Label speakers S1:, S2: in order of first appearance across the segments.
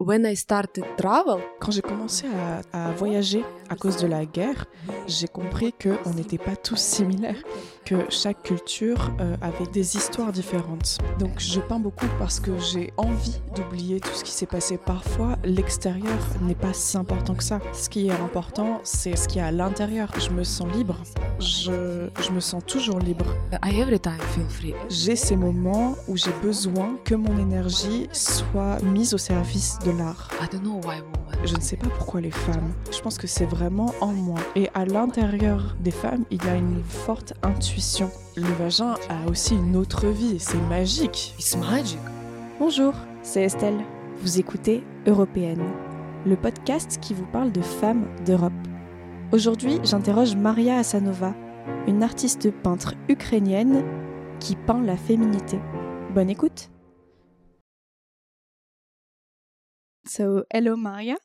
S1: When I started travel,
S2: Quand j'ai commencé à, à voyager à cause de la guerre, j'ai compris qu'on n'était pas tous similaires, que chaque culture euh, avait des histoires différentes. Donc je peins beaucoup parce que j'ai envie d'oublier tout ce qui s'est passé. Parfois, l'extérieur n'est pas si important que ça. Ce qui est important, c'est ce qui est à l'intérieur. Je me sens libre. Je, je me sens toujours libre. J'ai ces moments où j'ai besoin que mon énergie soit mise au service de l'art. Je ne sais pas pourquoi les femmes. Je pense que c'est vraiment en moi. Et à l'intérieur des femmes, il y a une forte intuition. Le vagin a aussi une autre vie. C'est magique.
S1: It's magic.
S3: Bonjour, c'est Estelle. Vous écoutez Européenne, le podcast qui vous parle de femmes d'Europe. Aujourd'hui, j'interroge Maria Asanova, une artiste peintre ukrainienne qui peint la féminité. Bonne écoute. So, hello Maria.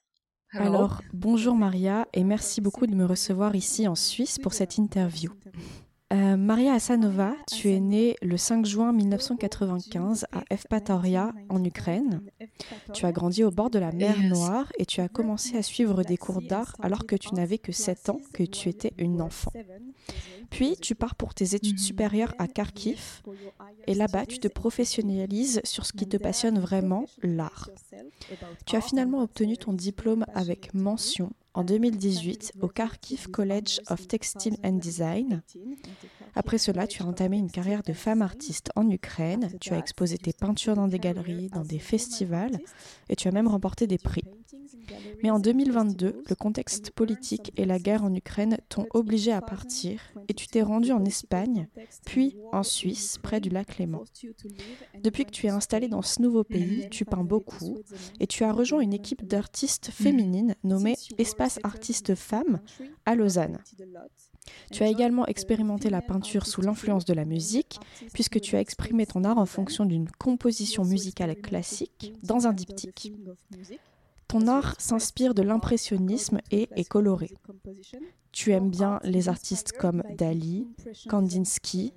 S1: Hello.
S3: Alors, bonjour Maria et merci beaucoup de me recevoir ici en Suisse pour cette interview. Euh, Maria Asanova, tu es née le 5 juin 1995 à Evpatoria en Ukraine. Tu as grandi au bord de la mer
S1: Yes.
S3: Noire et tu as commencé à suivre des cours d'art alors que tu n'avais que 7 ans, que tu étais une enfant. Puis tu pars pour tes études
S1: Mhm.
S3: supérieures à Kharkiv et là-bas tu te professionnalises sur ce qui te passionne vraiment, l'art. Tu as finalement obtenu ton diplôme avec mention en 2018 au Kharkiv College of Textile and Design. Après cela, tu as entamé une carrière de femme artiste en Ukraine. Tu as exposé tes peintures dans des galeries, dans des festivals et tu as même remporté des prix. Mais en 2022, le contexte politique et la guerre en Ukraine t'ont obligé à partir et tu t'es rendu en Espagne, puis en Suisse, près du lac Léman. Depuis que tu es installé dans ce nouveau pays, tu peins beaucoup et tu as rejoint une équipe d'artistes féminines nommée Espace Artistes Femmes à Lausanne. Tu as également expérimenté la peinture sous l'influence de la musique, puisque tu as exprimé ton art en fonction d'une composition musicale classique dans un diptyque. Ton art s'inspire de l'impressionnisme et est coloré. Tu aimes bien les artistes comme Dali, Kandinsky.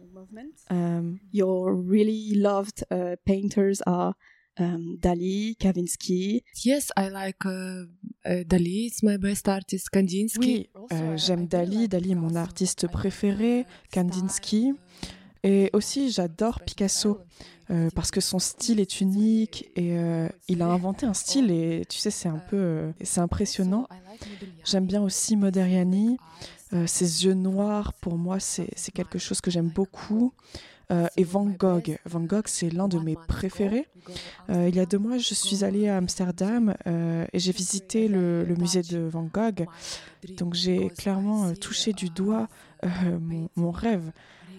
S3: euh, your really loved uh, painters are um, Dali, Kavinsky.
S1: Yes, I like uh, uh, Dali. It's my best artist. Kandinsky.
S2: Oui, euh, j'aime Dali. Dali est mon artiste préféré. Kandinsky. Et aussi, j'adore Picasso euh, parce que son style est unique et euh, il a inventé un style et tu sais, c'est un peu, euh, c'est impressionnant. J'aime bien aussi Modigliani. Euh, ses yeux noirs, pour moi, c'est c'est quelque chose que j'aime beaucoup. Euh, et Van Gogh. Van Gogh, c'est l'un de mes préférés. Euh, il y a deux mois, je suis allée à Amsterdam euh, et j'ai visité le, musée de Van Gogh. Donc j'ai clairement touché du doigt mon, mon rêve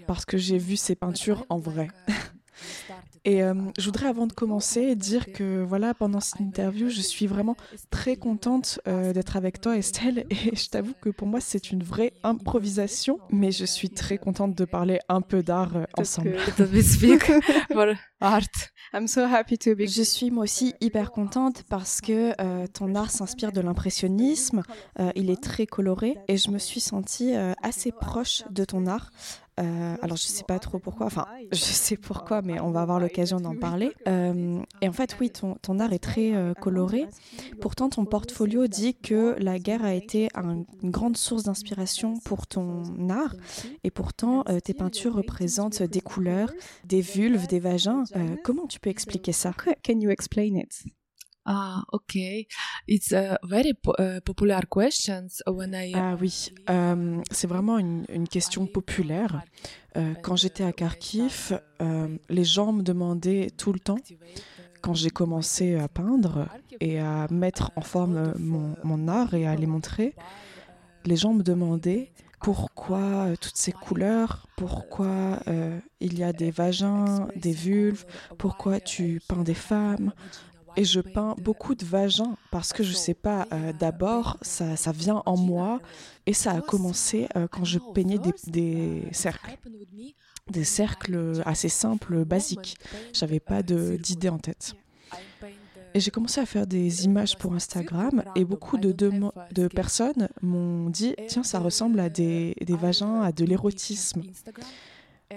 S2: parce que j'ai vu ses peintures en vrai. Et euh, je voudrais avant de commencer dire que voilà, pendant cette interview, je suis vraiment très contente euh, d'être avec toi Estelle et je t'avoue que pour moi c'est une vraie improvisation, mais je suis très contente de parler un peu d'art euh, ensemble.
S1: To be speak for art.
S3: I'm so happy to be. Je suis moi aussi hyper contente parce que euh, ton art s'inspire de l'impressionnisme. euh, il est très coloré et je me suis sentie euh, assez proche de ton art. Euh, alors je sais pas trop pourquoi, enfin je sais pourquoi, mais on va avoir l'occasion d'en parler. Euh, et en fait oui, ton, art est très euh, coloré. Pourtant ton portfolio dit que la guerre a été un- une grande source d'inspiration pour ton art. Et pourtant tes peintures représentent des couleurs, des vulves, des vagins. Comment tu peux expliquer ça? Can you explain it?
S1: Ah, okay. It's a very po- uh, popular when I.
S2: Ah oui, euh, c'est vraiment une, question populaire. Euh, quand j'étais à Kharkiv, euh, les gens me demandaient tout le temps, quand j'ai commencé à peindre et à mettre en forme mon, art et à les montrer, les gens me demandaient pourquoi toutes ces couleurs, pourquoi il y a des vagins, des vulves, pourquoi tu peins des femmes. Et je peins beaucoup de vagins parce que je sais pas, euh, d'abord ça, ça vient en moi et ça a commencé euh, quand je peignais des, cercles, des cercles assez simples, basiques. J'avais pas de- d'idée en tête. Et j'ai commencé à faire des images pour Instagram et beaucoup de, demo- de personnes m'ont dit tiens ça ressemble à des, des vagins, à de l'érotisme.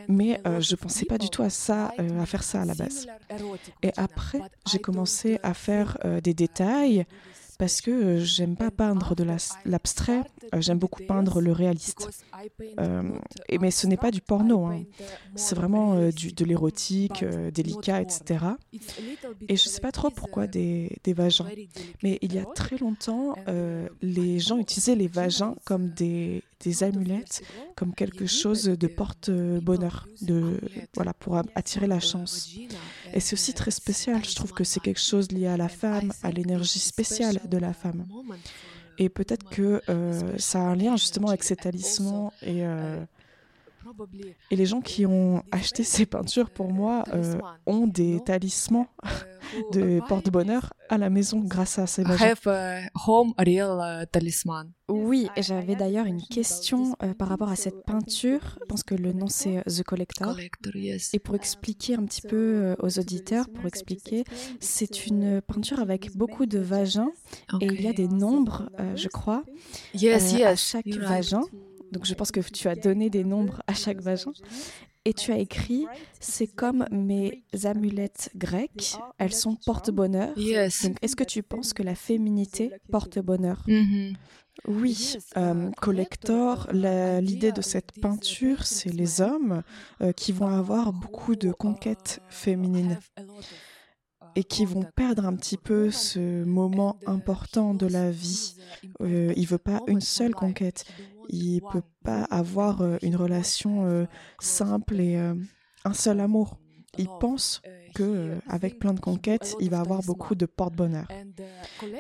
S2: Mais je ne pensais pas du tout à ça, à faire ça à la base. Et après, j'ai commencé à faire des détails parce que euh, j'aime pas peindre de l'abstrait, euh, j'aime beaucoup peindre le réaliste. Euh, mais ce n'est pas du porno, hein. c'est vraiment du, de l'érotique, délicat, etc. Et je ne sais pas trop pourquoi des, des, vagins, mais il y a très longtemps, les gens utilisaient les vagins comme des, des amulettes comme quelque chose de porte-bonheur, de voilà pour attirer la chance. Et c'est aussi très spécial. Je trouve que c'est quelque chose lié à la femme, à l'énergie spéciale de la femme. Et peut-être que euh, ça a un lien justement avec ces talismans et euh, et les gens qui ont acheté ces peintures, pour moi, euh, ont des talismans de porte-bonheur à la maison grâce à ces
S1: have home real talisman.
S3: Oui, j'avais d'ailleurs une question euh, par rapport à cette peinture. Je pense que le nom c'est euh, The Collector. Et pour expliquer un petit peu aux auditeurs, pour expliquer, c'est une peinture avec beaucoup de vagins et il y a des nombres, je crois, à chaque vagin. Donc je pense que tu as donné des nombres à chaque vagin. Et tu as écrit, c'est comme mes amulettes grecques, elles sont porte-bonheur. Donc est-ce que tu penses que la féminité porte bonheur
S1: mm-hmm.
S2: Oui, euh, collector, l'idée de cette peinture, c'est les hommes euh, qui vont avoir beaucoup de conquêtes féminines et qui vont perdre un petit peu ce moment important de la vie. Euh, il veut pas une seule conquête il peut pas avoir euh, une relation euh, simple et euh, un seul amour. Il pense que avec plein de conquêtes, il va avoir beaucoup de porte-bonheur.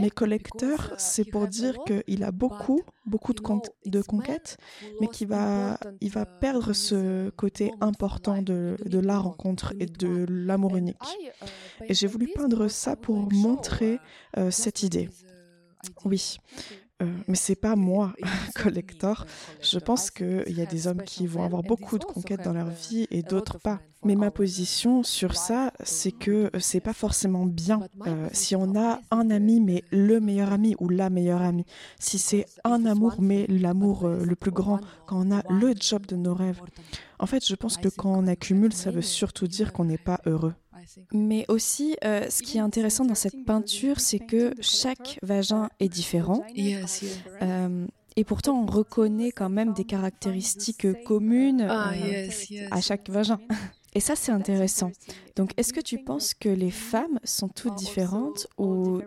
S2: Mais collecteur, c'est pour dire qu'il a beaucoup, beaucoup de, de conquêtes, mais qu'il va, il va perdre ce côté important de la rencontre et de l'amour unique. Et j'ai voulu peindre ça pour montrer cette idée. Oui. Euh, mais c'est pas moi, collector. Je pense qu'il y a des hommes qui vont avoir beaucoup de conquêtes dans leur vie et d'autres pas. Mais ma position sur ça, c'est que c'est pas forcément bien euh, si on a un ami, mais le meilleur ami ou la meilleure amie. Si c'est un amour, mais l'amour euh, le plus grand, quand on a le job de nos rêves. En fait, je pense que quand on accumule, ça veut surtout dire qu'on n'est pas heureux.
S3: Mais aussi, euh, ce qui est intéressant dans cette peinture, c'est que chaque vagin est différent. Euh, et pourtant, on reconnaît quand même des caractéristiques communes
S1: ah,
S3: euh, à chaque vagin. Et ça, c'est intéressant. Donc, est-ce que tu penses que les femmes sont toutes différentes ou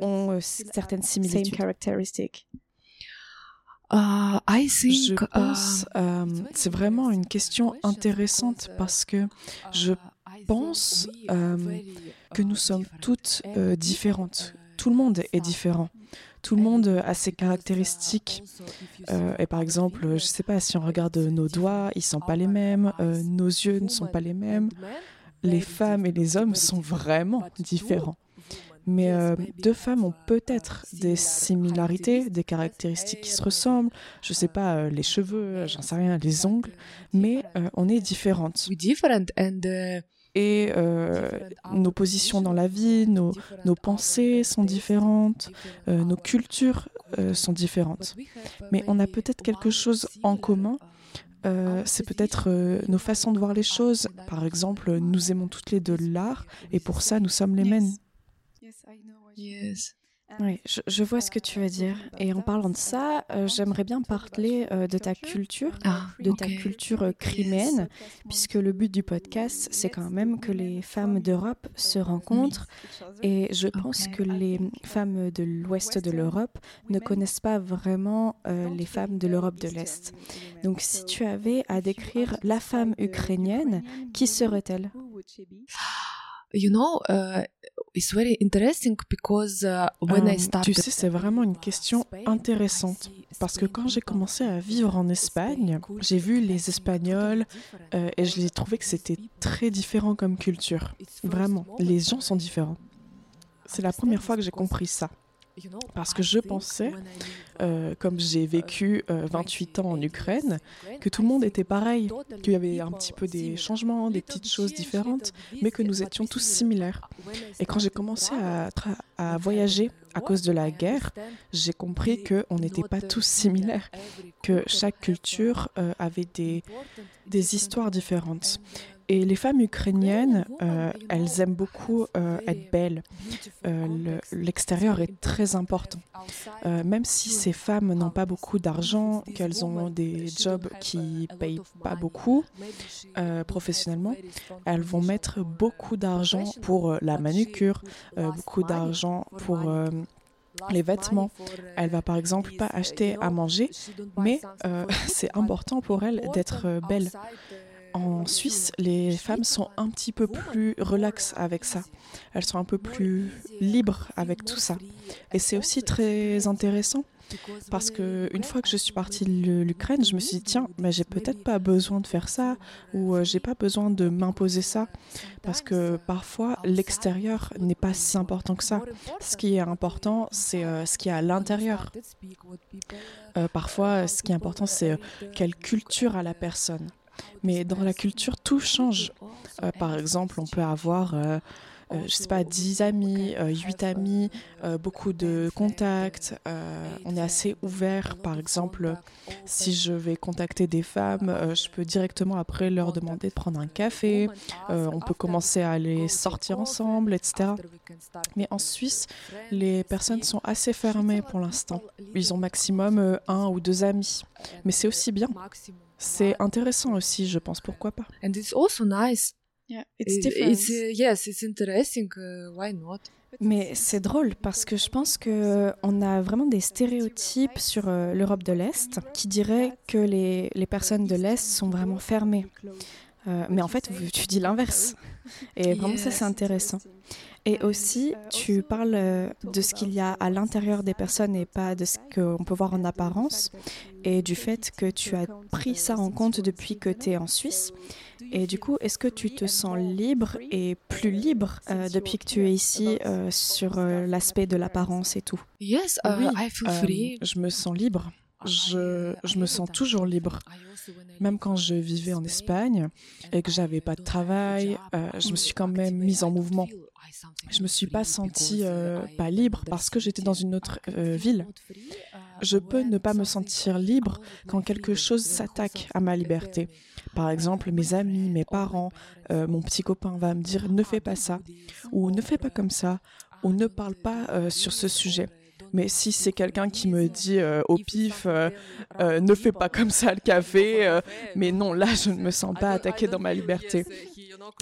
S3: ont certaines similitudes?
S1: Uh, I think,
S2: je pense, uh, c'est vraiment une question intéressante parce que je pense euh, que nous sommes toutes euh, différentes. Tout le monde est différent. Tout le monde a ses caractéristiques. Euh, et par exemple, je ne sais pas, si on regarde nos doigts, ils ne sont pas les mêmes, nos yeux ne sont pas les mêmes. Les femmes et les hommes sont vraiment différents. Mais deux femmes ont peut-être des similarités, des caractéristiques qui se ressemblent. Je ne sais pas, les cheveux, j'en sais rien, les ongles, mais on est différentes. Et euh, nos positions dans la vie, nos, nos pensées sont différentes, euh, nos cultures euh, sont différentes. Mais on a peut-être quelque chose en commun. c'est peut-être nos façons de voir les choses. Par exemple, nous aimons toutes les deux l'art et pour ça, nous sommes les mêmes.
S1: Yes.
S3: Oui, je, vois ce que tu veux dire. Et en parlant de ça, euh, j'aimerais bien parler euh, de ta culture,
S1: ah,
S3: de ta culture euh, criméenne, puisque le but du podcast, c'est quand même que les femmes d'Europe se rencontrent. Et je pense que les femmes de l'ouest de l'Europe ne connaissent pas vraiment les femmes de l'Europe de l'Est. Donc si tu avais à décrire la femme ukrainienne, qui serait-elle?
S1: You know, it's very interesting because uh, when I
S2: started... Tu sais, c'est vraiment une question intéressante parce que quand j'ai commencé à vivre en Espagne, j'ai vu les Espagnols euh, et je les trouvais que c'était très différent comme culture. Vraiment, les gens sont différents. C'est la première fois que j'ai compris ça. Parce que je pensais, euh, comme j'ai vécu 28 euh, ans en Ukraine, que tout le monde était pareil, qu'il y avait un petit peu des changements, des petites choses différentes, mais que nous étions tous similaires. Et quand j'ai commencé à, à, voyager à cause de la guerre, j'ai compris qu'on n'était pas tous similaires, que chaque culture euh, avait des, des histoires différentes. Et les femmes ukrainiennes, euh, elles aiment beaucoup euh, être belles. Euh, l'extérieur est très important. même si ces femmes n'ont pas beaucoup d'argent, qu'elles ont des jobs qui ne payent pas beaucoup professionnellement, elles vont mettre beaucoup d'argent pour la manucure, beaucoup d'argent pour les vêtements. Elle va par exemple pas acheter à manger, mais c'est important pour elle d'être belle. En Suisse, les femmes sont un petit peu plus relaxes avec ça. Elles sont un peu plus libres avec tout ça. Et c'est aussi très intéressant parce que une fois que je suis partie de l'Ukraine, je me suis dit tiens, mais j'ai peut-être pas besoin de faire ça ou euh, j'ai pas besoin de m'imposer ça parce que parfois l'extérieur n'est pas si important que ça. Ce qui est important, c'est euh, ce qui est à l'intérieur. Euh, parfois, ce qui est important, c'est quelle culture a la personne. Mais dans la culture, tout change. Euh, par exemple, on peut avoir, euh, euh, je sais pas, 10 amis, 8 amis, beaucoup de contacts. on est assez ouvert. Par exemple, si je vais contacter des femmes, je peux directement après leur demander de prendre un café. on peut commencer à aller sortir ensemble, etc. Mais en Suisse, les personnes sont assez fermées pour l'instant. Ils ont maximum un ou deux amis. Mais c'est aussi bien. C'est intéressant aussi, je pense. Pourquoi pas
S1: And it's also nice.
S2: Yeah, it's different.
S1: It's, uh, yes, it's interesting. Uh, why not?
S3: Mais c'est drôle parce que je pense que on a vraiment des stéréotypes sur euh, l'Europe de l'Est qui diraient que les, les personnes de l'Est sont vraiment fermées. Euh, mais en fait, tu dis l'inverse. Et vraiment, ça, c'est intéressant. Et aussi, tu parles euh, de ce qu'il y a à l'intérieur des personnes et pas de ce qu'on peut voir en apparence, et du fait que tu as pris ça en compte depuis que tu es en Suisse. Et du coup, est-ce que tu te sens libre et plus libre euh, depuis que tu es ici euh, sur l'aspect de l'apparence et tout?
S1: Yes, uh, I feel free.
S2: je me sens libre. Je, me sens toujours libre. Même quand je vivais en Espagne et que j'avais pas de travail, je me suis quand même mise en mouvement. Je me suis pas sentie euh, pas libre parce que j'étais dans une autre euh, ville. Je peux ne pas me sentir libre quand quelque chose s'attaque à ma liberté. Par exemple, mes amis, mes parents, euh, mon petit copain va me dire ne fais pas ça, ou ne fais pas comme ça, ou ne parle pas sur ce sujet. Mais si c'est quelqu'un qui me dit au pif, ne fais pas comme ça le café, mais non, là, je ne me sens pas attaquée dans ma liberté.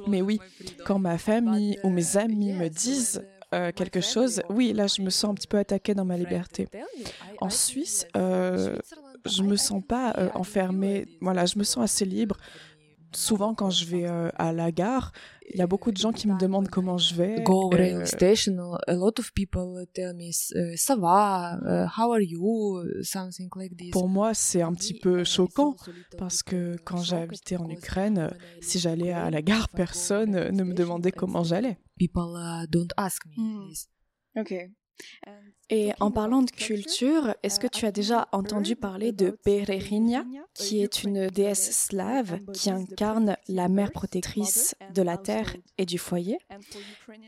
S2: Mais oui, quand ma famille ou mes amis me disent euh, quelque chose, oui, là, je me sens un petit peu attaquée dans ma liberté. En Suisse, euh, je me sens pas euh, enfermée. Voilà, je me sens assez libre. Souvent, quand je vais euh, à la gare, il y a beaucoup de gens qui me demandent comment je vais.
S1: Go rail station. A lot of people tell me, ça va, how are you, something like this.
S2: Pour moi, c'est un petit peu choquant parce que quand j'ai habité en Ukraine, si j'allais à la gare, personne ne me demandait comment j'allais.
S1: People uh, don't ask me
S3: hmm. this. Ok. Et en parlant de culture, est-ce que tu as déjà entendu parler de Bererinia, qui est une déesse slave qui incarne la mère protectrice de la terre et du foyer.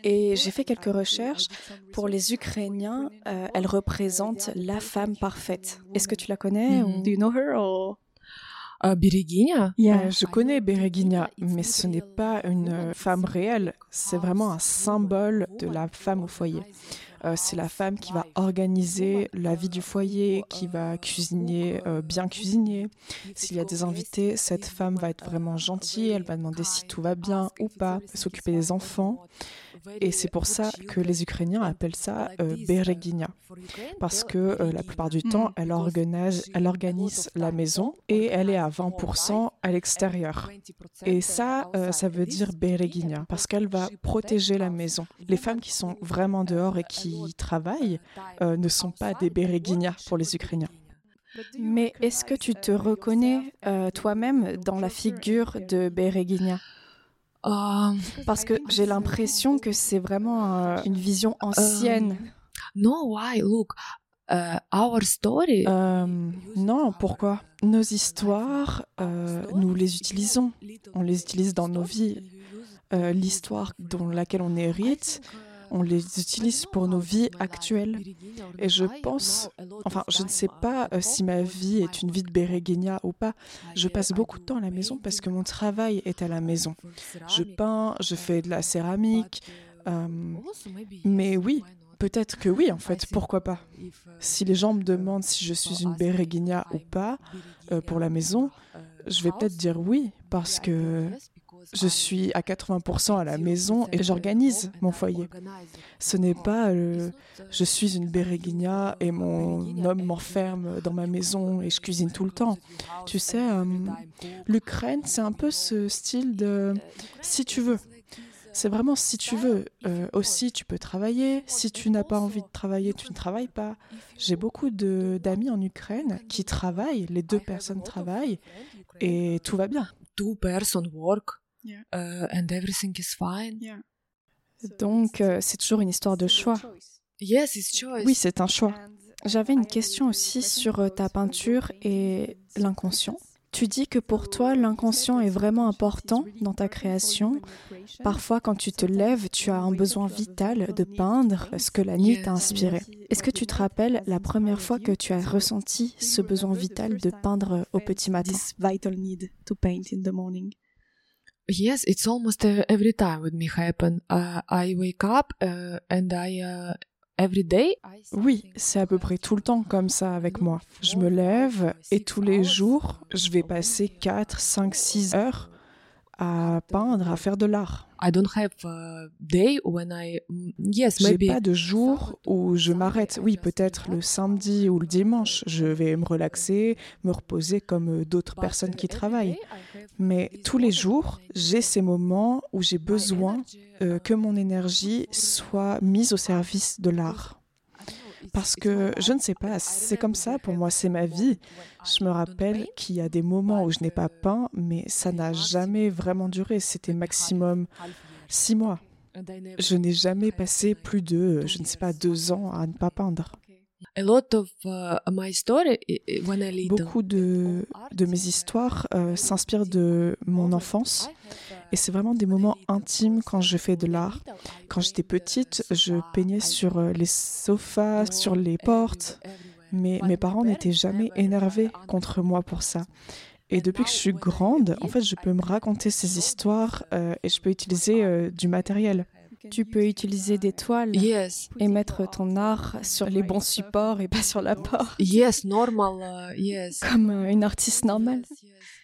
S3: Et j'ai fait quelques recherches. Pour les Ukrainiens, euh, elle représente la femme parfaite. Est-ce que tu la connais
S1: ou... Do you know her or... Euh,
S2: je connais Bereginia, mais ce n'est pas une femme réelle, c'est vraiment un symbole de la femme au foyer. Euh, c'est la femme qui va organiser la vie du foyer, qui va cuisiner, euh, bien cuisiner. S'il y a des invités, cette femme va être vraiment gentille, elle va demander si tout va bien ou pas, s'occuper des enfants. Et c'est pour ça que les Ukrainiens appellent ça euh, Bereginia, parce que euh, la plupart du temps, elle organise, elle organise la maison et elle est à 20% à l'extérieur. Et ça, euh, ça veut dire Bereginia, parce qu'elle va protéger la maison. Les femmes qui sont vraiment dehors et qui travaillent ne sont pas des Bereginia pour les Ukrainiens.
S3: Mais est-ce que tu te reconnais toi-même dans la figure de Bereginia?
S1: euh,
S3: Parce que j'ai l'impression que c'est vraiment euh, une vision ancienne.
S1: No, why? Look, uh, our story.
S2: Euh, non, pourquoi Nos histoires, euh, nous les utilisons. On les utilise dans nos vies. Euh, L'histoire dans laquelle on hérite, on les utilise pour nos vies actuelles. Et je pense, enfin, je ne sais pas euh, si ma vie est une vie de Béréguénia ou pas. Je passe beaucoup de temps à la maison parce que mon travail est à la maison. Je peins, je fais de la céramique. euh, mais oui, peut-être que oui, en fait, pourquoi pas Si les gens me demandent si je suis une Béréguénia ou pas euh, pour la maison, je vais peut-être dire oui, parce que je suis à 80% à la maison et j'organise mon foyer. Ce n'est pas euh, je suis une Béréguinia et mon homme m'enferme dans ma maison et je cuisine tout le temps. Tu sais, euh, l'Ukraine, c'est un peu ce style de si tu veux. C'est vraiment si tu veux. Euh, aussi, tu peux travailler. Si tu n'as pas envie de travailler, tu ne travailles pas. J'ai beaucoup d'amis en Ukraine qui travaillent, les deux personnes travaillent et tout va bien.
S1: Two person work
S2: Yeah.
S1: uh, and everything is fine.
S3: Donc, euh, c'est toujours une histoire de choix.
S1: Yes, it's choice.
S2: Oui, c'est un choix.
S3: J'avais une question aussi sur euh, ta peinture et l'inconscient. Tu dis que pour toi, l'inconscient est vraiment important dans ta création. Parfois, quand tu te lèves, tu as un besoin vital de peindre ce que la nuit t'a inspiré. Est-ce que tu te rappelles la première fois que tu as ressenti ce besoin vital de peindre au petit matin?
S1: Yes, it's almost uh, every time with me happen. Uh, I wake up uh, and I uh, every day. I
S2: Oui, c'est à peu près tout le temps comme ça avec moi. Je me lève et tous les jours, je vais passer 4, 5, 6 heures à peindre, à faire de l'art.
S1: I don't have a day when I yes
S2: J'ai pas de jour où je m'arrête. Oui, peut-être le samedi ou le dimanche, je vais me relaxer, me reposer comme euh, d'autres personnes qui travaillent. Mais tous les jours, j'ai ces moments où j'ai besoin euh, que mon énergie soit mise au service de l'art. Parce que je ne sais pas, c'est comme ça pour moi, c'est ma vie. Je me rappelle qu'il y a des moments où je n'ai pas peint, mais ça n'a jamais vraiment duré. C'était maximum six mois. Je n'ai jamais passé plus de, je ne sais pas, deux ans à ne pas peindre.
S1: Uh, I little.
S2: Beaucoup de, de mes histoires euh, s'inspirent de mon enfance. Et c'est vraiment des moments intimes quand je fais de l'art. Quand j'étais petite, je peignais sur euh, les sofas, sur les portes. Mais mes parents n'étaient jamais énervés contre moi pour ça. Et depuis que je suis grande, en fait, je peux me raconter ces histoires euh, et je peux utiliser euh, du matériel.
S3: Tu peux utiliser des toiles
S1: Yes,
S3: et mettre ton art sur les bons supports et pas sur la porte,
S1: yes, normal. Uh, yes.
S3: comme euh, une artiste normale.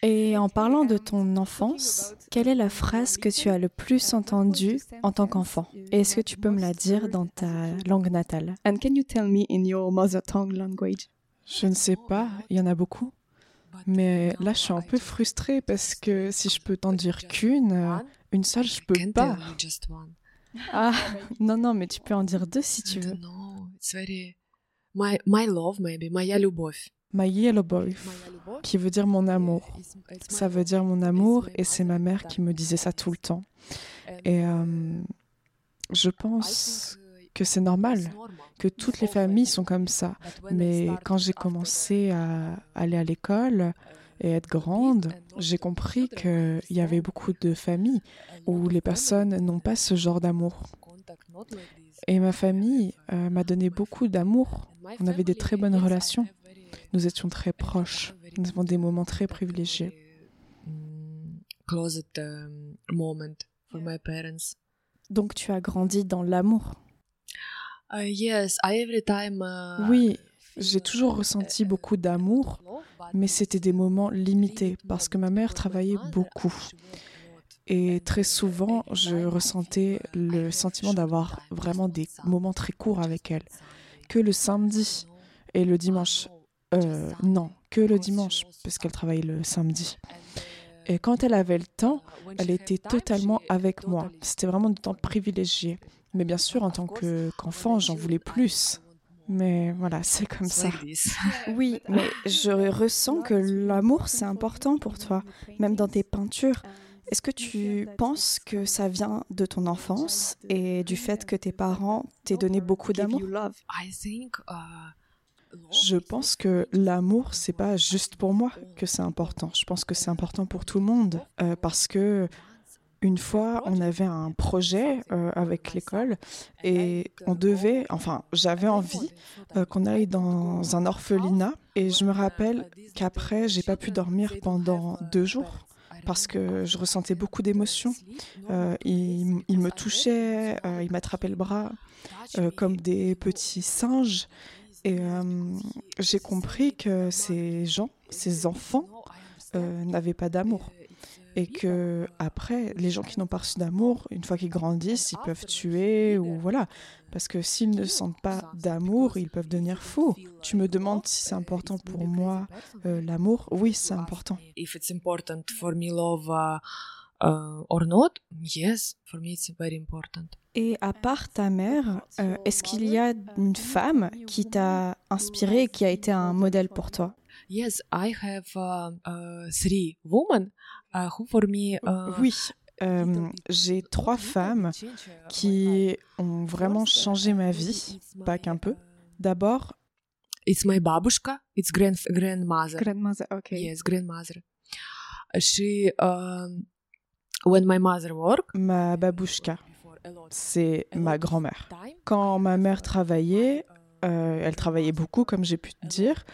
S1: Yes, yes.
S3: Et en parlant de ton enfance, quelle est la phrase que tu as le plus entendue en tant qu'enfant Et Est-ce que tu peux me la dire dans ta langue natale
S4: And can you tell me in your mother tongue language?
S2: Je ne sais pas, il y en a beaucoup. Mais là, je suis un peu frustrée parce que si je peux t'en dire qu'une, euh, une seule, je peux
S1: Can
S2: pas.
S1: tell me just one.
S3: Ah, non, non, mais tu peux en dire deux si tu
S1: I
S3: veux.
S1: don't know. It's very my my love maybe. Моя любовь.
S2: My Yellow Boy, qui veut dire mon amour. Ça veut dire mon amour et c'est ma mère qui me disait ça tout le temps. Et euh, je pense que c'est normal, que toutes les familles sont comme ça. Mais quand j'ai commencé à aller à l'école et être grande, j'ai compris qu'il y avait beaucoup de familles où les personnes n'ont pas ce genre d'amour. Et ma famille euh, m'a donné beaucoup d'amour. On avait des très bonnes relations. Nous étions très proches. Nous avons des moments très privilégiés.
S1: Um.
S3: Donc tu as grandi dans l'amour.
S1: Uh, uh,
S2: Oui, j'ai toujours ressenti beaucoup d'amour, mais c'était des moments limités parce que ma mère travaillait beaucoup. Et très souvent, je ressentais le sentiment d'avoir vraiment des moments très courts avec elle. Que le samedi et le dimanche. Euh, non, que le dimanche, parce qu'elle travaillait le samedi. Et quand elle avait le temps, elle était totalement avec moi. C'était vraiment du temps privilégié. Mais bien sûr, en tant que- qu'enfant, j'en voulais plus. Mais voilà, c'est comme ça.
S3: Oui, mais je ressens que l'amour, c'est important pour toi, même dans tes peintures. Est-ce que tu penses que ça vient de ton enfance et du fait que tes parents t'aient donné beaucoup d'amour?
S1: I think
S2: Je pense que l'amour, c'est pas juste pour moi que c'est important. Je pense que c'est important pour tout le monde euh, parce que une fois, on avait un projet euh, avec l'école et on devait, enfin, j'avais envie euh, qu'on aille dans un orphelinat et je me rappelle qu'après, j'ai pas pu dormir pendant deux jours parce que je ressentais beaucoup d'émotions. Euh, il, me touchait, euh, il le bras comme des petits singes. Et euh, j'ai compris que ces gens, ces enfants, euh, n'avaient pas d'amour. Et que après, les gens qui n'ont pas reçu d'amour, une fois qu'ils grandissent, ils peuvent tuer ou voilà. Parce que s'ils ne sentent pas d'amour, ils peuvent devenir fous. Tu me demandes si c'est important pour moi euh, l'amour Oui, c'est important.
S1: Uh, uh, or not yes for me it's very important.
S3: Et à part ta mère, euh, est-ce qu'il y a une femme qui t'a inspiré et qui a été un modèle pour toi?
S1: Yes i have uh, uh, three women uh, who for me uh,
S2: Oui, euh, j'ai trois femmes qui ont vraiment changé ma vie, pas qu'un peu. D'abord,
S1: it's my babushka it's grand grandmother.
S4: Grandmother, okay.
S1: yes grandmother. She um, when my mother worked
S2: ma babouchka, c'est ma grand-mère. Quand ma mère travaillait, euh, elle travaillait beaucoup, comme j'ai pu te dire.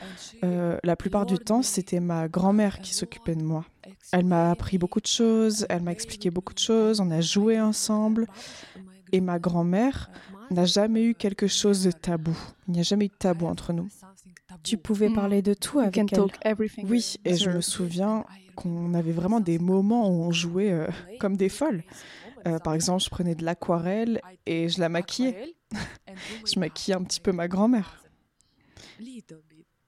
S2: Euh, la plupart du temps, c'était ma grand-mère qui s'occupait de moi. Elle m'a appris beaucoup de choses, elle m'a expliqué beaucoup de choses, on a joué ensemble. Et ma grand-mère n'a jamais eu quelque chose de tabou. Il n'y a jamais eu de tabou entre nous.
S3: Tu pouvais
S4: Mm.
S3: parler de tout
S4: You
S3: avec elle.
S2: Oui, et je me souviens qu'on avait vraiment des moments où on jouait euh, comme des folles. Euh, par exemple, je prenais de l'aquarelle et je la maquillais. Je maquillais un petit peu ma grand-mère.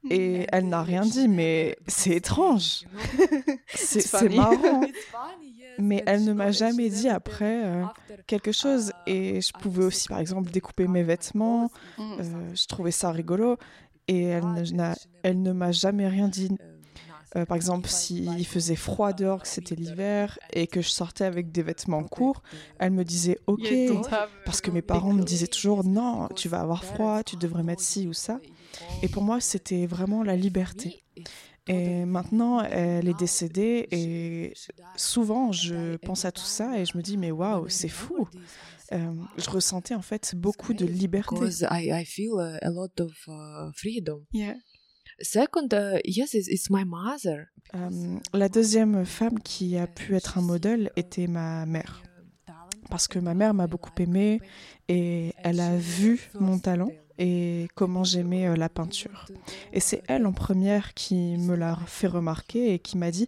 S2: Et elle n'a rien dit, mais c'est étrange. C'est
S4: It's
S2: c'est
S4: funny.
S2: marrant. Mais elle ne m'a jamais dit après euh, quelque chose. Et je pouvais aussi, par exemple, découper mes vêtements.
S4: Mm.
S2: Euh, je trouvais ça rigolo. Et elle ne, n'a- elle ne m'a jamais rien dit. Euh, par exemple, s'il faisait froid dehors, que c'était l'hiver, et que je sortais avec des vêtements courts, elle me disait OK. Parce que mes parents me disaient toujours non, tu vas avoir froid, tu devrais mettre ci ou ça. Et pour moi, c'était vraiment la liberté. Et maintenant, elle est décédée et souvent, je pense à tout ça et je me dis, mais waouh, c'est fou. Euh, je ressentais en fait beaucoup de liberté.
S1: Because I, I feel a, a lot of uh, freedom.
S4: Yeah.
S1: Second, uh, yes, it's, it's my mother.
S2: Euh, la deuxième femme qui a pu être un modèle était ma mère. Parce que ma mère m'a beaucoup aimée et elle a vu mon talent et comment j'aimais euh, la peinture. Et c'est elle en première qui me l'a fait remarquer et qui m'a dit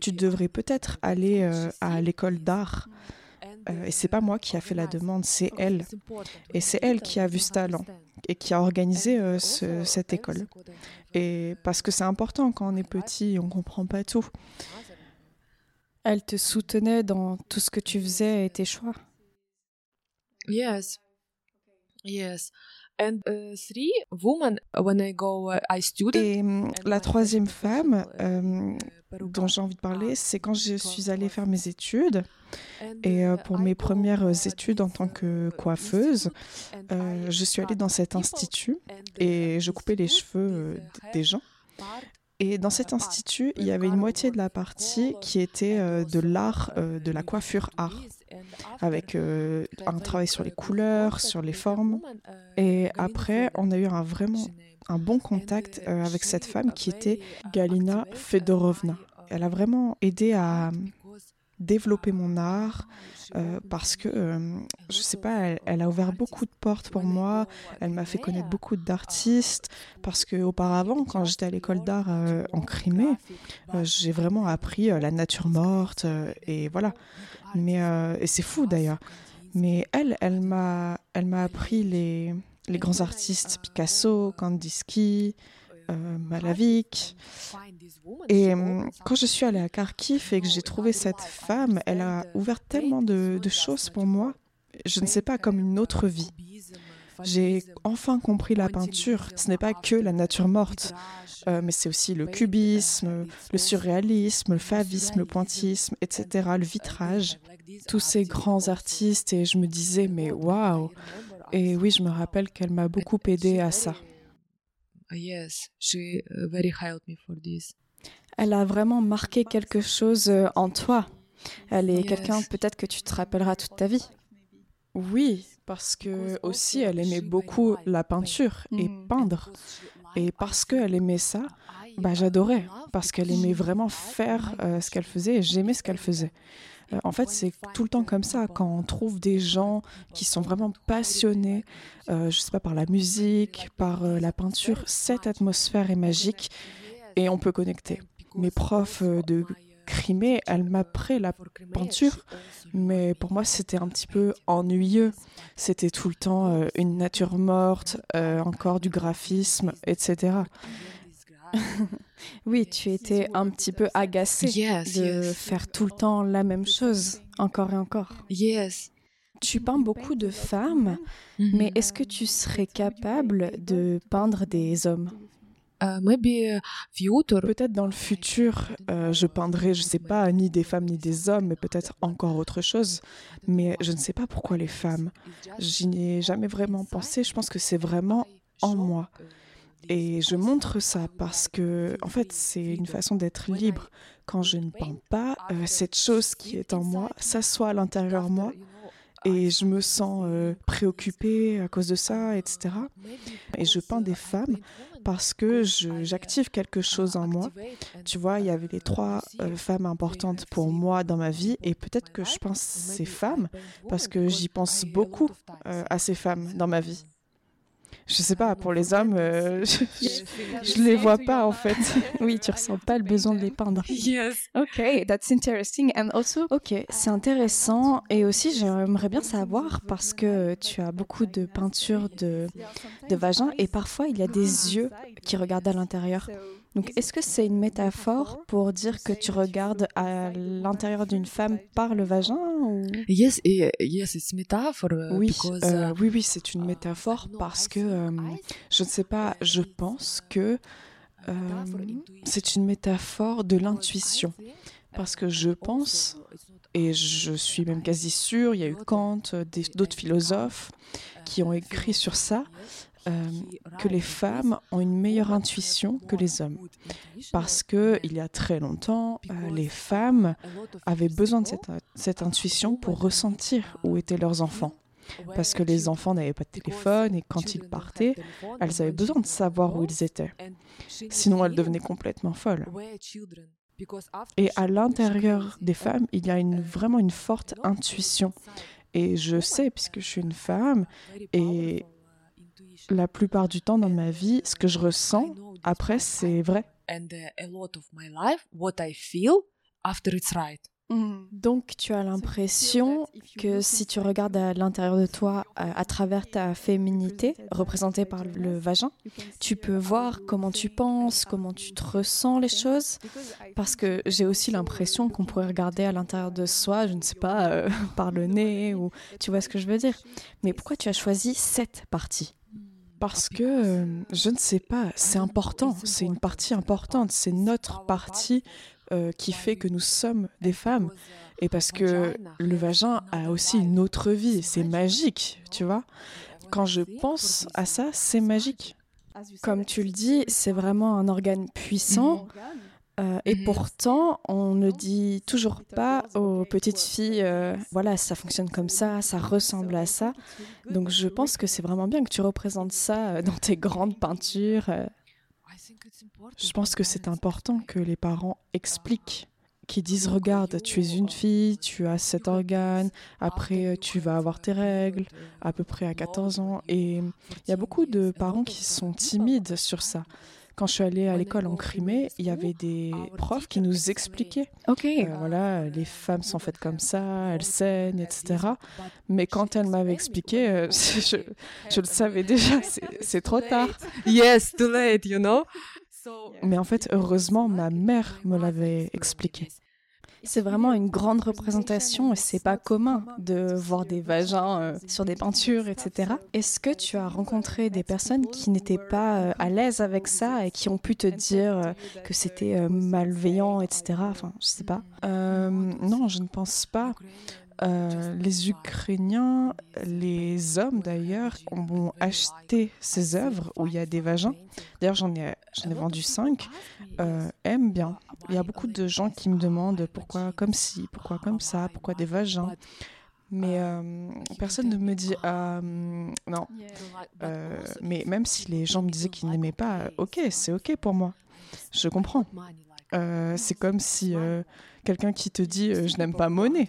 S2: tu devrais peut-être aller euh, à l'école d'art. Euh, et c'est pas moi qui a fait la demande, c'est elle. Et c'est elle qui a vu ce talent et qui a organisé euh, ce- cette école. Et parce que c'est important quand on est petit, on comprend pas tout.
S3: Elle te soutenait dans tout ce que tu faisais et tes choix.
S1: Yes. Yes. And uh, three women, when I go, uh, I student.
S2: Et hum, la troisième femme euh, dont j'ai envie de parler, c'est quand je suis allée faire mes études. Et euh, pour mes premières études en tant que coiffeuse, euh, je suis allée dans cet institut et je coupais les cheveux euh, des gens. Et dans cet institut, il y avait une moitié de la partie qui était euh, de l'art, euh, de la coiffure art, avec euh, un travail sur les couleurs, sur les formes. Et après, on a eu un vraiment un bon contact euh, avec cette femme qui était Galina Fedorovna. Elle a vraiment aidé à développer mon art euh, parce que, euh, je sais pas, elle, elle a ouvert beaucoup de portes pour moi, elle m'a fait connaître beaucoup d'artistes parce que auparavant, quand j'étais à l'école d'art euh, en Crimée, euh, j'ai vraiment appris la nature morte et voilà. Mais et c'est fou d'ailleurs. Mais elle, elle m'a, elle m'a appris les, les grands artistes Picasso, Kandinsky, euh, Malavik. Et hum, quand je suis allée à Kharkiv et que j'ai trouvé cette femme, elle a ouvert tellement de, de choses pour moi. Je ne sais pas, comme une autre vie. J'ai enfin compris la peinture. Ce n'est pas que la nature morte, euh, mais c'est aussi le cubisme, le surréalisme, le favisme, le pointisme, etc., le vitrage. Tous ces grands artistes, et je me disais, mais waouh! Et oui, je me rappelle qu'elle m'a beaucoup aidé à ça.
S1: Yes, she uh, very helped me for this.
S3: Elle a vraiment marqué quelque chose euh, en toi. Elle est
S1: Yes.
S3: quelqu'un peut-être que tu te rappelleras toute ta vie.
S2: Oui, parce que aussi elle aimait beaucoup la peinture et
S3: Mm.
S2: peindre. Et parce qu'elle aimait ça, bah, j'adorais. Parce qu'elle aimait vraiment faire euh, ce qu'elle faisait et j'aimais ce qu'elle faisait. Euh, en fait, c'est tout le temps comme ça. Quand on trouve des gens qui sont vraiment passionnés, euh, je sais pas, par la musique, par euh, la peinture, cette atmosphère est magique et on peut connecter. Mes profs euh, de Crimée, elles m'apprenaient la peinture, mais pour moi, c'était un petit peu ennuyeux. C'était tout le temps une nature morte, encore du graphisme, etc.
S3: Oui, tu étais un petit peu agacée
S1: Yes,
S3: de faire tout le temps la même chose, encore et encore.
S1: Yes.
S3: Tu peins beaucoup de femmes, mais est-ce que tu serais capable de peindre des hommes?
S1: Uh, maybe uh, future.
S2: Peut-être dans le futur, euh, je peindrai, je sais pas, ni des femmes ni des hommes, mais peut-être encore autre chose. Mais je ne sais pas pourquoi les femmes. J'y ai jamais vraiment pensé. Je pense que c'est vraiment en moi. Et je montre ça parce que, en fait, c'est une façon d'être libre. Quand je ne peins pas, euh, cette chose qui est en moi s'assoit à l'intérieur de moi et je me sens euh, préoccupée à cause de ça, etc. Et je peins des femmes parce que j'active quelque chose en moi. Tu vois, il y avait les trois euh, femmes importantes pour moi dans ma vie et peut-être que je pense ces femmes parce que j'y pense beaucoup euh, à ces femmes dans ma vie. Je sais pas, pour les hommes, euh, je, je, je les vois pas en fait.
S3: Oui, tu ressens pas le besoin de les peindre.
S1: Yes.
S4: Okay, that's interesting. And also,
S3: Ok, c'est intéressant et aussi j'aimerais bien savoir parce que tu as beaucoup de peintures de, de vagin et parfois il y a des yeux qui regardent à l'intérieur. Donc est-ce que c'est une métaphore pour dire que tu regardes à l'intérieur d'une femme par le vagin ou...
S1: Yes, yes, it's metaphor. uh,
S2: Oui,
S1: because,
S2: euh,
S1: uh,
S2: oui, oui, c'est une métaphore parce que euh, je ne sais pas, je pense que euh, c'est une métaphore de l'intuition. Parce que je pense, et je suis même quasi sûre, il y a eu Kant, euh, d'autres philosophes qui ont écrit sur ça, euh, que les femmes ont une meilleure intuition que les hommes. Parce que il y a très longtemps, euh, les femmes avaient besoin de cette, intuition pour ressentir où étaient leurs enfants. Parce que les enfants n'avaient pas de téléphone et quand ils partaient, elles avaient besoin de savoir où ils étaient. Sinon, elles devenaient complètement folles. Et à l'intérieur des femmes, il y a vraiment une forte intuition. Et je sais, puisque je suis une femme, et la plupart du temps dans ma vie, ce que je ressens, après, c'est vrai.
S1: And a lot of my life, what I feel after it's right.
S3: Donc tu as l'impression que si tu regardes à l'intérieur de toi à travers ta féminité représentée par le vagin, tu peux voir comment tu penses, comment tu te ressens les choses. Parce que j'ai aussi l'impression qu'on pourrait regarder à l'intérieur de soi, je ne sais pas, euh, par le nez ou tu vois ce que je veux dire. Mais pourquoi tu as choisi cette partie?
S2: Parce que, euh, je ne sais pas, c'est important, c'est une partie importante, c'est notre partie euh, qui fait que nous sommes des femmes. Et parce que le vagin a aussi une autre vie, c'est magique, tu vois. Quand je pense à ça, c'est magique.
S3: Comme tu le dis, c'est vraiment un organe puissant. Euh, et
S1: Mhm.
S3: pourtant, on ne dit toujours pas aux petites filles, euh, voilà, ça fonctionne comme ça, ça ressemble à ça. Donc je pense que c'est vraiment bien que tu représentes ça euh, dans tes grandes peintures.
S2: Je pense que c'est important que les parents expliquent, qu'ils disent regarde, tu es une fille, tu as cet organe, après tu vas avoir tes règles, à peu près à 14 ans. Et il y a beaucoup de parents qui sont timides sur ça. Quand je suis allée à l'école en Crimée, il y avait des profs qui nous expliquaient,
S3: Ok.
S2: euh, voilà, les femmes sont faites comme ça, elles saignent, etc. Mais quand elle m'avait expliqué, euh, je, je le savais déjà, c'est c'est trop tard.
S1: Yes, too late, you know?
S2: Mais en fait, heureusement, ma mère me l'avait expliqué.
S3: C'est vraiment une grande représentation et c'est pas commun de voir des vagins euh, sur des peintures, etc. Est-ce que tu as rencontré des personnes qui n'étaient pas euh, à l'aise avec ça et qui ont pu te dire euh, que c'était malveillant, etc. Enfin, je sais pas.
S2: non, je ne pense pas. Euh, les Ukrainiens, les hommes d'ailleurs, ont acheté ces œuvres où il y a des vagins. D'ailleurs, j'en ai, vendu cinq. Euh, aiment bien. Il y a beaucoup de gens qui me demandent pourquoi comme ci, pourquoi comme ça, pourquoi des vagins. Mais euh, personne ne me dit non. mais même si les gens me disaient qu'ils n'aimaient pas, ok, c'est ok pour moi. Je comprends. c'est comme si quelqu'un qui te dit je n'aime pas Monet.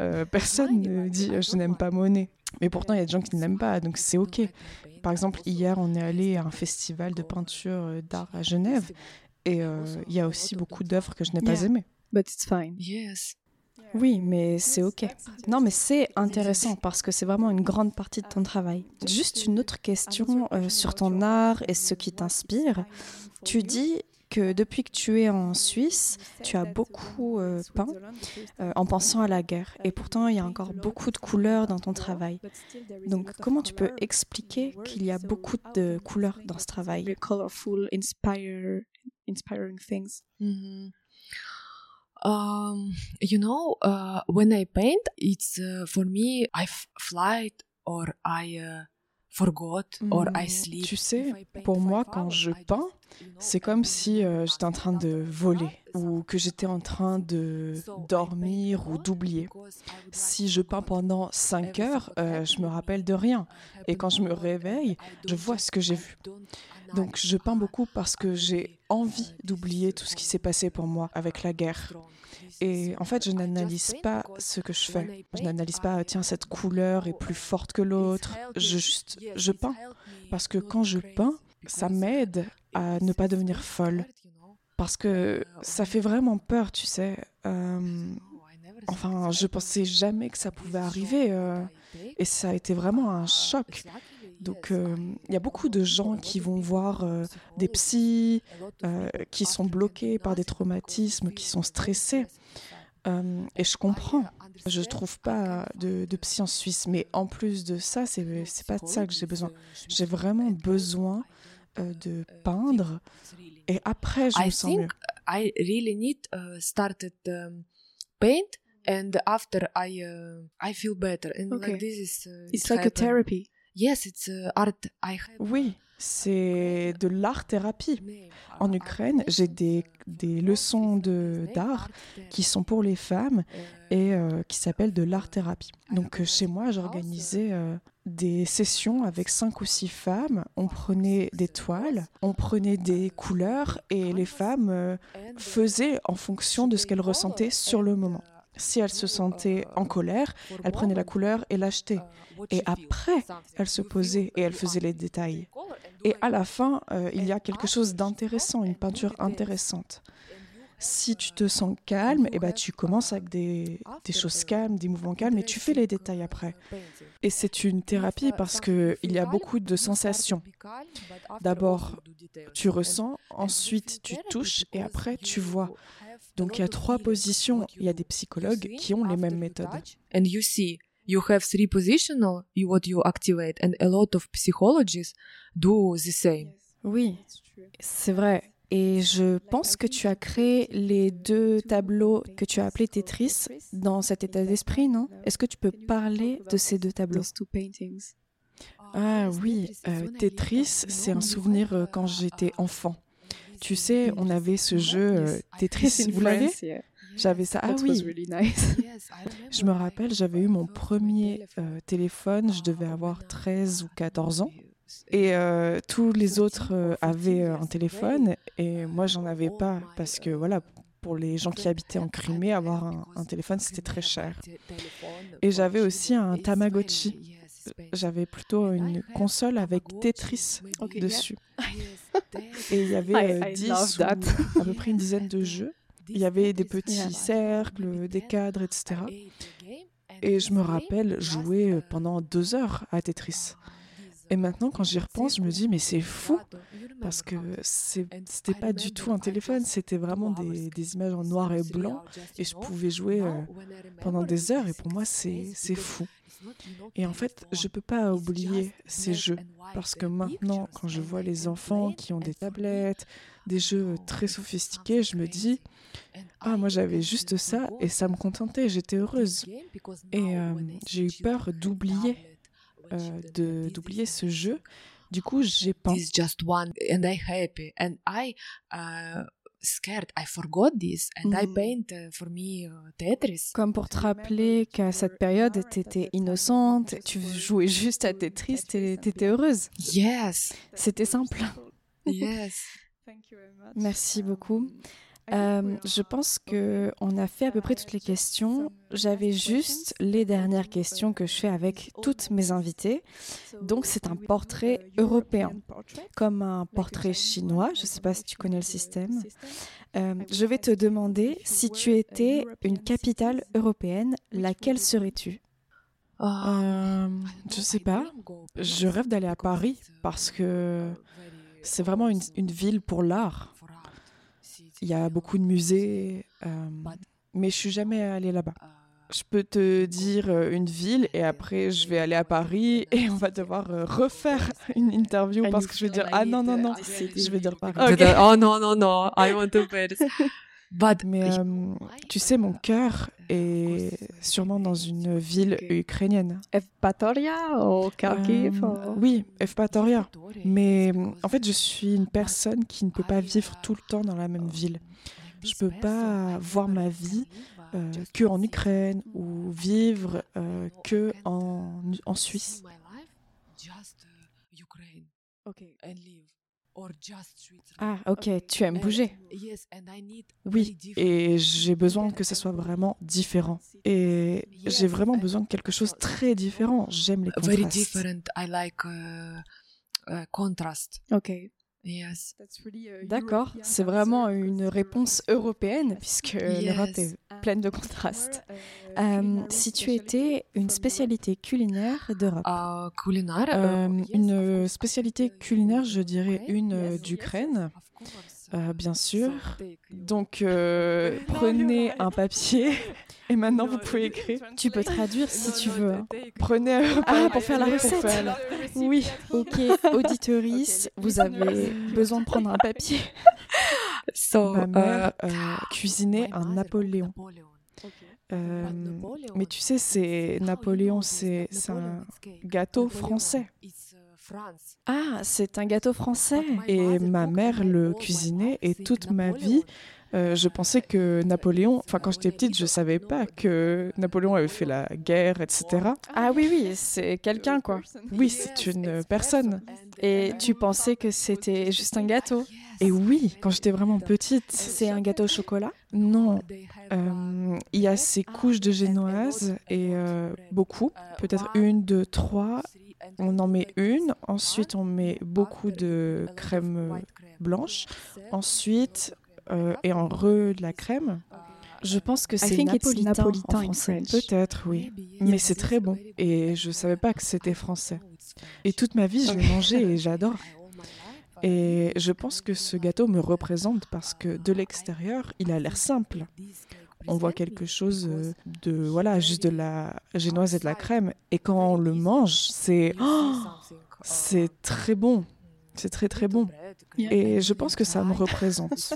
S2: Euh, personne ne dit euh, je n'aime pas Monet. Mais pourtant, il y a des gens qui ne l'aiment pas, donc c'est OK. Par exemple, hier, on est allé à un festival de peinture euh, d'art à Genève, et il y a aussi beaucoup d'œuvres que je n'ai pas aimées.
S4: But it's fine.
S1: Yes.
S3: Oui, mais c'est OK. Non, mais c'est intéressant parce que c'est vraiment une grande partie de ton travail. Juste une autre question sur ton art et ce qui t'inspire. Tu dis que depuis que tu es en Suisse, tu as beaucoup euh, peint euh, en pensant à la guerre. Et pourtant, il y a encore beaucoup de couleurs dans ton travail. Donc, comment tu peux expliquer qu'il y a beaucoup de couleurs dans ce travail?
S4: Colorful, inspiring things.
S1: Mm-hmm. Um, you know, uh, when I paint, it's uh, for me, I fly or I uh,
S2: Hmm, tu sais, pour moi, quand je peins, c'est comme si euh, j'étais en train de voler ou que j'étais en train de dormir ou d'oublier. Si je peins pendant 5 heures, euh, je me rappelle de rien. Et quand je me réveille, je vois ce que j'ai vu. Donc je peins beaucoup parce que j'ai envie d'oublier tout ce qui s'est passé pour moi avec la guerre. Et en fait, je n'analyse pas ce que je fais. Je n'analyse pas, tiens, cette couleur est plus forte que l'autre. Juste, je peins. Parce que quand je peins, ça m'aide à ne pas devenir folle. Parce que ça fait vraiment peur, tu sais. Euh, enfin, je pensais jamais que ça pouvait arriver. Euh, et ça a été vraiment un choc. Donc, euh, il y a beaucoup de gens qui vont voir des psys, qui sont bloqués par des traumatismes, qui sont stressés. et je comprends. Je ne trouve pas de, de, psy en Suisse. Mais en plus de ça, ce n'est pas de ça que j'ai besoin. J'ai vraiment besoin de peindre. Et après, je me sens mieux.
S1: I really need uh, started um, paint and after I uh, I feel better and okay. like this is uh,
S4: it's like a therapy
S1: Yes, it's uh, art.
S2: Oui, c'est de l'art-thérapie. En Ukraine, j'ai des, des leçons d'art qui sont pour les femmes et euh, qui s'appellent de l'art-thérapie. Donc euh, chez moi, j'organisais euh, des sessions avec cinq ou six femmes. On prenait des toiles, on prenait des couleurs et les femmes faisaient en fonction de ce qu'elles ressentaient sur le moment. Si elle se sentait en colère, elle prenait la couleur et l'achetait. Et après, elle se posait et elle faisait les détails. Et à la fin, euh, il y a quelque chose d'intéressant, une peinture intéressante. Si tu te sens calme, eh ben, tu commences avec des, choses calmes, des mouvements calmes, et tu fais les détails après. Et c'est une thérapie parce qu'il y a beaucoup de sensations. D'abord, tu ressens, ensuite tu touches, et après tu vois. Donc il y a trois positions. Il y a des psychologues qui ont les mêmes méthodes.
S1: And you see, you have three positional, what you activate, and a lot of psychologists do the same.
S3: Oui, c'est vrai. Et je pense que tu as créé les deux tableaux que tu as appelés Tetris dans cet état d'esprit, non? Est-ce que tu peux parler de ces deux tableaux?
S2: Ah oui, euh, Tetris, c'est un souvenir euh, quand j'étais enfant. Tu sais, on avait ce jeu euh, Tetris, vous l'avez J'avais ça. Ah oui. je me rappelle, j'avais eu mon premier euh, téléphone, je devais avoir 13 ou 14 ans. Et euh, tous les autres avaient un téléphone et moi j'en avais pas parce que voilà, pour les gens qui habitaient en Crimée, avoir un, un téléphone c'était très cher. Et j'avais aussi un Tamagotchi j'avais plutôt une console avec Tetris dessus. Et il y avait 10 euh, à peu près une dizaine de jeux. Il y avait des petits cercles, des cadres, etc. Et je me rappelle jouer pendant deux heures à Tetris. Et maintenant, quand j'y repense, je me dis, mais c'est fou, parce que c'était pas du tout un téléphone, c'était vraiment des, des images en noir et blanc, et je pouvais jouer euh, pendant des heures, et pour moi, c'est fou. Et en fait, je peux pas oublier ces jeux, parce que maintenant, quand je vois les enfants qui ont des tablettes, des jeux très sophistiqués, je me dis, ah, moi j'avais juste ça, et ça me contentait, j'étais heureuse. Et euh, j'ai eu peur d'oublier euh, d'oublier ce jeu. Du coup, j'ai peint.
S1: Scared I forgot this and I
S3: Mhm.
S1: paint uh, for me uh, Tetris.
S3: Comme pour te rappeler qu'à cette période, tu étais innocente, tu jouais juste à Tetris et tu étais heureuse.
S1: Yes,
S3: C'était simple.
S1: yes.
S3: Merci beaucoup. Euh, je pense que on a fait à peu près toutes les questions. J'avais juste les dernières questions que je fais avec toutes mes invitées. Donc c'est un portrait européen, comme un portrait chinois. Je ne sais pas si tu connais le système. Euh, je vais te demander si tu étais une capitale européenne, laquelle serais-tu?
S1: Uh,
S2: Euh, je sais pas. Je rêve d'aller à Paris parce que c'est vraiment une, une ville pour l'art. Il y a beaucoup de musées, euh, mais je suis jamais allée là-bas. Je peux te dire euh, une ville et après je vais aller à Paris et on va devoir euh, refaire une interview parce que je vais dire ah non non non, je vais dire Paris.
S1: Oh no no no, I want to Paris. But
S2: Mais euh, tu sais, mon cœur est sûrement dans une ville ukrainienne.
S4: Evpatoria ou Kharkiv
S2: Euh,
S4: ou-
S2: oui, Evpatoria. Mais euh, en fait, je suis une personne qui ne peut pas vivre tout le temps dans la même ville. Je peux pas voir ma vie euh, que en Ukraine ou vivre euh, que en, en Suisse.
S3: Ah, ok, tu aimes bouger.
S2: Oui, et j'ai besoin que ce soit vraiment différent. Et j'ai vraiment besoin de quelque chose de très différent. J'aime les contrastes.
S1: uh, uh.
S4: Ok.
S1: Yes.
S3: D'accord, c'est vraiment une réponse européenne puisque l'Europe est pleine de contrastes. Euh, si tu étais une spécialité culinaire d'Europe,
S1: Uh, culinaire.
S2: Euh,
S1: uh,
S2: une spécialité culinaire, je dirais une euh, d'Ukraine, euh, bien sûr. Donc, euh, prenez un papier et maintenant vous pouvez écrire.
S3: tu peux traduire si tu veux. hein.
S2: Prenez un
S3: Ah, pour faire la
S2: papier
S3: recette.
S2: faire la- Oui,
S3: Ok, auditorice, vous avez besoin de prendre un papier.
S1: So,
S2: ma mère euh, cuisinait un Napoléon. Euh, mais tu sais, c'est Napoléon, c'est c'est un gâteau français.
S3: Ah, c'est un gâteau français.
S2: Et ma mère le cuisinait et toute ma vie, euh, je pensais que Napoléon, enfin quand j'étais petite, je savais pas que Napoléon avait fait la guerre, etc.
S3: Ah oui, oui, c'est quelqu'un quoi.
S2: Oui, c'est une personne.
S3: Et tu pensais que c'était juste un gâteau.
S2: Et oui, quand j'étais vraiment petite,
S3: C'est un gâteau au chocolat?
S2: Non, euh, il y a ces couches de génoise et euh, beaucoup, peut-être une, deux, trois. On en met une, ensuite on met beaucoup de crème blanche, ensuite euh, et en re de la crème.
S3: Je pense que c'est napolitain,
S4: napolitain
S3: en français.
S2: Peut-être, oui. Mais c'est très bon. Et je savais pas que c'était français. Et toute ma vie, je l'ai mangé et j'adore. Et je pense que ce gâteau me représente parce que de l'extérieur, il a l'air simple. On voit quelque chose euh, de, voilà, juste de la génoise et de la crème. Et quand on le mange, c'est, oh, c'est très bon. C'est très très bon. Et je pense que ça me représente.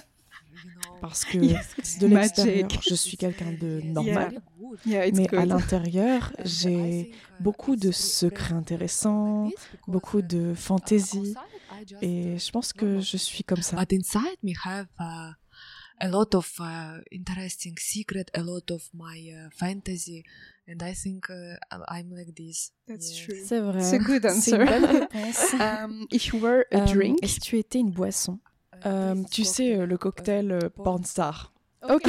S2: Parce que de l'extérieur, je suis quelqu'un de normal.
S4: Yeah,
S2: Mais à l'intérieur, j'ai beaucoup de secrets intéressants, beaucoup de fantaisie. Et je pense que je suis comme ça.
S1: But inside me have uh, a lot of uh, interesting secret, a lot of my uh, fantasy, and I think uh, I'm like this.
S4: That's
S1: Yes.
S4: true.
S3: C'est vrai.
S4: It's a good
S3: C'est une
S4: answer.
S3: bonne réponse.
S4: Um, if you were a
S3: Euh,
S4: drink,
S3: Et si tu étais une boisson?
S2: Euh, tu sais, le cocktail Pornstar.
S3: Ok.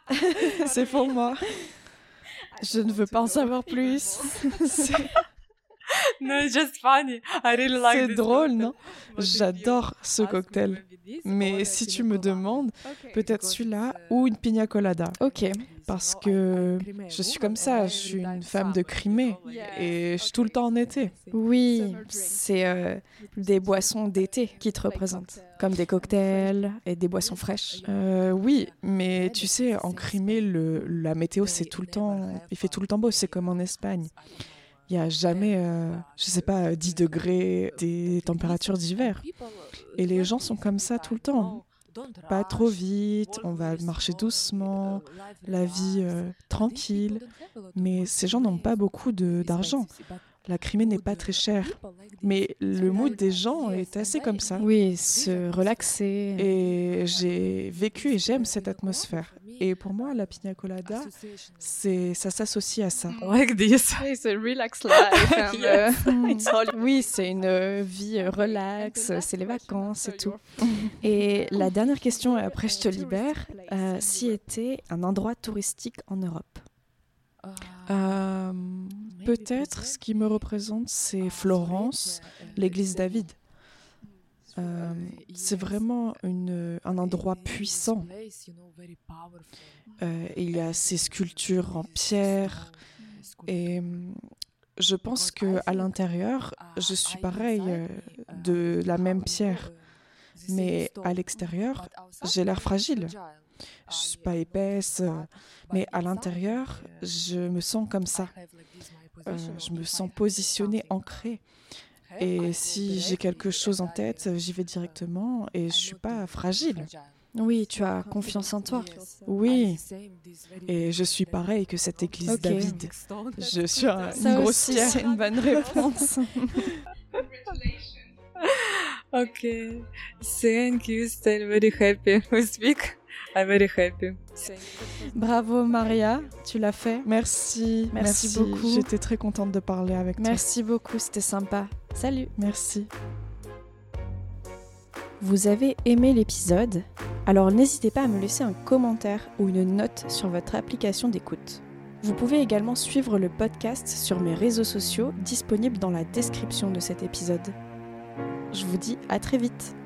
S2: C'est pour moi.
S3: Je ne veux pas en savoir plus.
S2: C'est-
S1: no, it's just funny. I really like
S2: C'est
S1: this
S2: drôle,
S1: cocktail.
S2: non?
S1: But if
S2: J'adore
S1: you
S2: ce
S1: ask me
S2: cocktail. Mais
S1: or
S2: si tu me
S1: colada.
S2: demandes, peut-être
S1: Because
S2: celui-là
S1: it's, uh,
S2: ou une pina colada.
S3: Ok.
S2: Parce que je suis
S1: woman
S2: comme
S1: and
S2: ça, je suis une
S1: like
S2: femme de
S1: summer,
S2: Crimée
S1: like,
S2: et je suis tout le temps en été.
S3: Oui, c'est euh, des boissons d'été qui te représentent, comme des cocktails et des boissons fraîches.
S2: Euh, oui, mais tu sais, en Crimée, le, la météo, c'est tout le temps, il fait tout le temps beau, c'est comme en Espagne. Il n'y a jamais, euh, je sais pas, 10 degrés, des températures d'hiver. Et les gens sont comme ça tout le temps. Pas trop vite, on va marcher doucement, la vie euh, tranquille. Mais ces gens n'ont pas beaucoup d'argent. La Crimée n'est pas très chère. Mais le mood des gens est assez comme ça.
S3: Oui, se relaxer.
S2: Et j'ai vécu et j'aime cette atmosphère. Et pour moi, la pina colada, c'est, ça s'associe à ça.
S1: like this.
S4: It's a relaxed life.
S1: Yes.
S4: uh,
S3: Oui, c'est une euh, vie euh, relax, c'est les vacances et tout. Et la dernière question, et après je te libère, euh, si était un endroit touristique en Europe?
S2: Euh, peut-être ce qui me représente, c'est Florence, l'église David. Euh, c'est vraiment une, un endroit puissant. Euh, il y a ces sculptures en pierre. et hum, je pense que à l'intérieur, je suis pareil euh, de la même pierre, mais à l'extérieur, j'ai l'air fragile. Je suis pas épaisse, euh, mais à l'intérieur, je me sens comme ça. Euh, je me sens positionnée, ancrée. Et si j'ai quelque chose en tête, j'y vais directement et je suis pas fragile.
S3: Oui, tu as confiance en toi.
S2: Oui. Et je suis pareil que cette église
S3: Ok.
S2: David. Je suis un-
S3: Ça
S2: une pierre.
S3: c'est une bonne réponse.
S1: Okay. Thank you. Still very happy we speak? I'm very happy.
S3: Bravo Maria, tu l'as fait.
S2: Merci,
S3: Merci beaucoup.
S2: J'étais très contente de parler avec toi.
S3: Merci beaucoup, c'était sympa. Salut.
S2: Merci.
S3: Vous avez aimé l'épisode? Alors n'hésitez pas à me laisser un commentaire ou une note sur votre application d'écoute. Vous pouvez également suivre le podcast sur mes réseaux sociaux disponibles dans la description de cet épisode. Je vous dis à très vite